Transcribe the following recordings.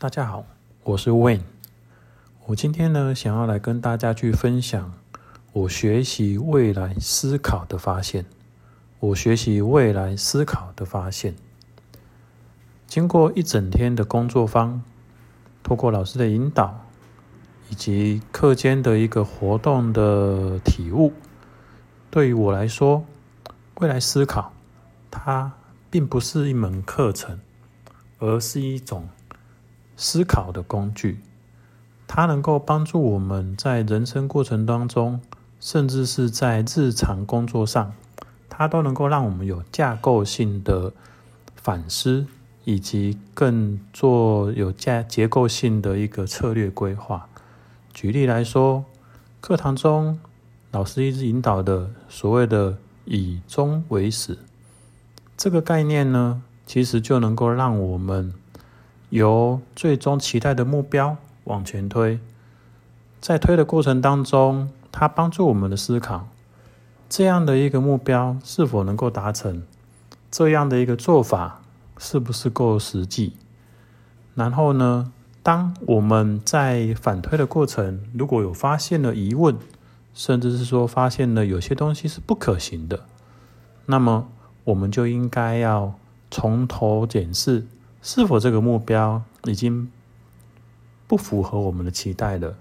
大家好，我是 Wayne。我今天呢，想要来跟大家去分享我学习未来思考的发现。我学习未来思考的发现，经过一整天的工作坊，透过老师的引导，以及课间的一个活动的体悟，对于我来说，未来思考它并不是一门课程，而是一种。思考的工具，它能够帮助我们在人生过程当中，甚至是在日常工作上，它都能够让我们有架构性的反思，以及更做有架结构性的一个策略规划。举例来说，课堂中老师一直引导的所谓的“以终为始”这个概念呢，其实就能够让我们。由最终期待的目标往前推，在推的过程当中，它帮助我们的思考，这样的一个目标是否能够达成？这样的一个做法是不是够实际？然后呢，当我们在反推的过程，如果有发现了疑问，甚至是说发现了有些东西是不可行的，那么我们就应该要从头检视。是否这个目标已经不符合我们的期待了？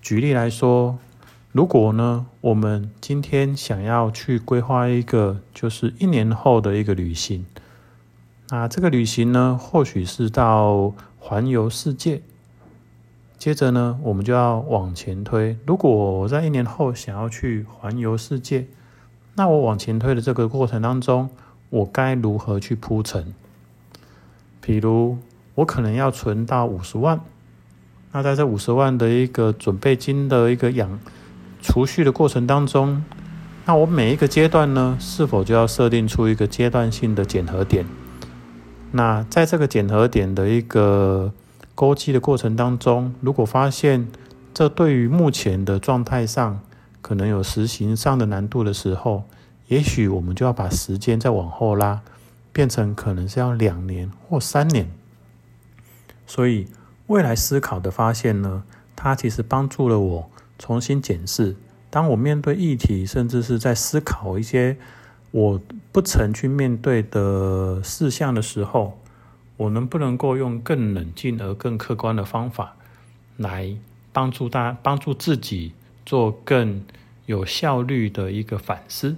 举例来说，如果呢，我们今天想要去规划一个就是一年后的一个旅行，那这个旅行呢，或许是到环游世界。接着呢，我们就要往前推。如果我在一年后想要去环游世界，那我往前推的这个过程当中，我该如何去铺陈？比如，我可能要存到五十万，那在这五十万的一个准备金的一个养储蓄的过程当中，那我每一个阶段呢，是否就要设定出一个阶段性的检核点？那在这个检核点的一个勾稽的过程当中，如果发现这对于目前的状态上可能有实行上的难度的时候，也许我们就要把时间再往后拉。变成可能是要两年或三年，所以未来思考的发现呢，它其实帮助了我重新检视。当我面对议题，甚至是在思考一些我不曾去面对的事项的时候，我能不能够用更冷静而更客观的方法来帮助大帮助自己做更有效率的一个反思？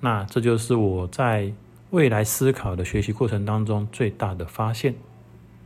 那这就是我在。未来思考的学习过程当中，最大的发现。